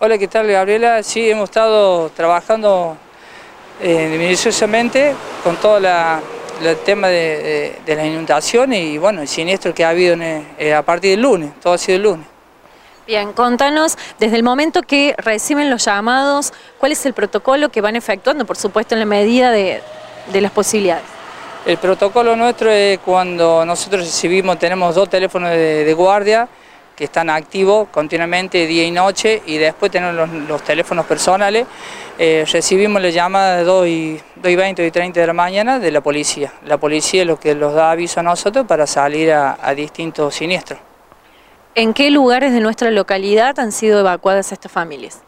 Hola, ¿qué tal Gabriela? Sí, hemos estado trabajando eh, minuciosamente con todo el tema de, las inundaciones y bueno, el siniestro que ha habido eh, a partir del lunes, todo ha sido el lunes. Bien, contanos, desde el momento que reciben los llamados, ¿cuál es el protocolo que van efectuando, por supuesto, en la medida de, las posibilidades? El protocolo nuestro es cuando nosotros recibimos, tenemos dos teléfonos de, guardia que están activos continuamente día y noche y después tenemos los, teléfonos personales, eh, recibimos la llamada de 2 y, 20 y 30 de la mañana de la policía. La policía es lo que nos da aviso a nosotros para salir a distintos siniestros. ¿En qué lugares de nuestra localidad han sido evacuadas estas familias?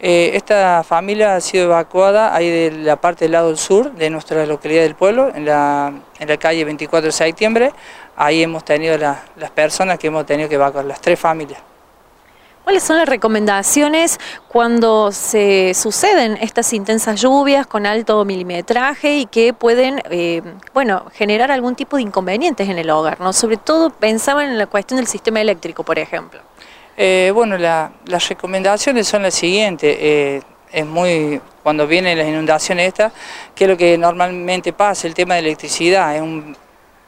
Eh, esta familia ha sido evacuada ahí de la parte del lado sur de nuestra localidad del pueblo, en la, calle 24 de septiembre. Ahí hemos tenido las personas que hemos tenido que evacuar, las tres familias. ¿Cuáles son las recomendaciones cuando se suceden estas intensas lluvias con alto milimetraje y que pueden eh, bueno, generar algún tipo de inconvenientes en el hogar? ¿no? Sobre todo pensaban en la cuestión del sistema eléctrico, por ejemplo. Eh, bueno, las recomendaciones son las siguientes. Eh, es muy, cuando vienen las inundaciones estas, que es lo que normalmente pasa, el tema de electricidad, es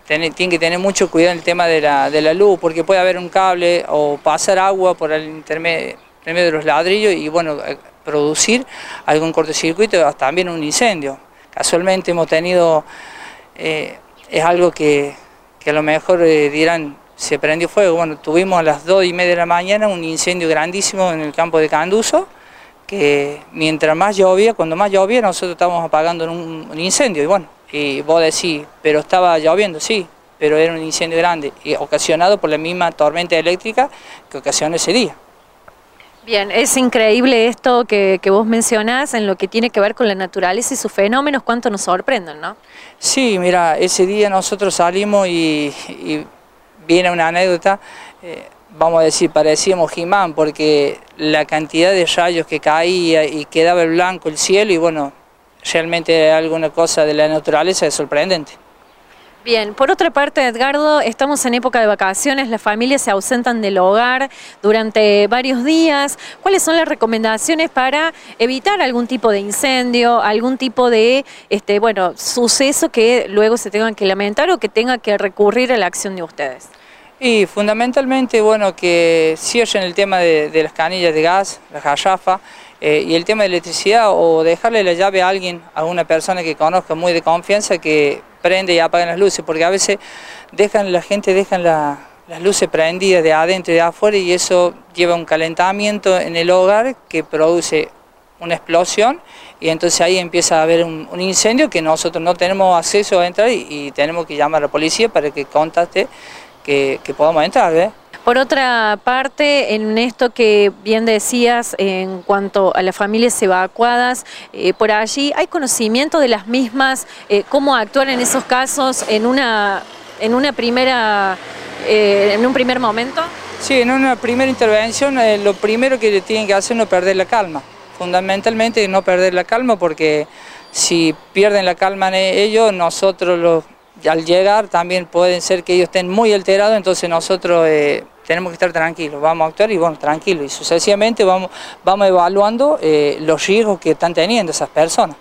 tiene, que tener mucho cuidado en el tema de la, de la, luz, porque puede haber un cable o pasar agua por el intermedio, de los ladrillos y bueno, eh, producir algún cortocircuito, también un incendio. Casualmente hemos tenido, eh, es algo que, a lo mejor dirán, se prendió fuego. Bueno, tuvimos a las 2 y media de la mañana un incendio grandísimo en el campo de Canduso, que mientras más llovía, cuando más llovía, nosotros estábamos apagando un incendio y bueno, y vos decís, pero estaba lloviendo, sí, pero era un incendio grande, y ocasionado por la misma tormenta eléctrica que ocasionó ese día. Bien, es increíble esto que, vos mencionás en lo que tiene que ver con la naturaleza y sus fenómenos, cuánto nos sorprenden, ¿no? Sí, mira, ese día nosotros salimos y, viene una anécdota, eh, vamos a decir, parecíamos Jimán, porque la cantidad de rayos que caía y quedaba el blanco el cielo y bueno, realmente alguna cosa de la naturaleza es sorprendente. Bien, por otra parte, Edgardo, estamos en época de vacaciones, las familias se ausentan del hogar durante varios días. ¿Cuáles son las recomendaciones para evitar algún tipo de incendio, algún tipo de este, bueno, suceso que luego se tengan que lamentar o que tenga que recurrir a la acción de ustedes? Y fundamentalmente, bueno, que cierren el tema de, las canillas de gas, la jarrafa, eh, y el tema de electricidad o dejarle la llave a alguien, a una persona que conozca muy de confianza que prende y apague las luces, porque a veces dejan, la gente deja las luces prendidas de adentro y de afuera y eso lleva un calentamiento en el hogar que produce una explosión y entonces ahí empieza a haber un, incendio que nosotros no tenemos acceso a entrar y, tenemos que llamar a la policía para que contacte que, que podamos entrar. ¿eh? Por otra parte, en esto que bien decías en cuanto a las familias evacuadas, eh, por allí hay conocimiento de las mismas, eh, cómo actuar en esos casos en una, en una primera, eh, en un primer momento. Sí, en una primera intervención lo primero que tienen que hacer es no perder la calma, fundamentalmente no perder la calma porque si pierden la calma ellos, nosotros los al llegar también pueden ser que ellos estén muy alterados, entonces nosotros eh, tenemos que estar tranquilos, vamos a actuar y bueno, tranquilos, y sucesivamente vamos, vamos evaluando eh, los riesgos que están teniendo esas personas.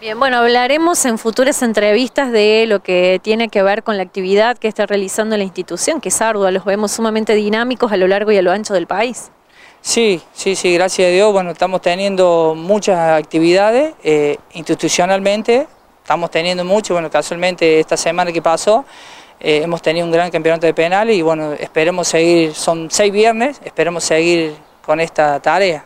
Bien, bueno, hablaremos en futuras entrevistas de lo que tiene que ver con la actividad que está realizando la institución, que es ardua, los vemos sumamente dinámicos a lo largo y a lo ancho del país. Sí, sí, sí, gracias a Dios, bueno, estamos teniendo muchas actividades eh, institucionalmente, estamos teniendo mucho, bueno, casualmente esta semana que pasó eh, hemos tenido un gran campeonato de penales y bueno, esperemos seguir, son seis viernes, esperemos seguir con esta tarea.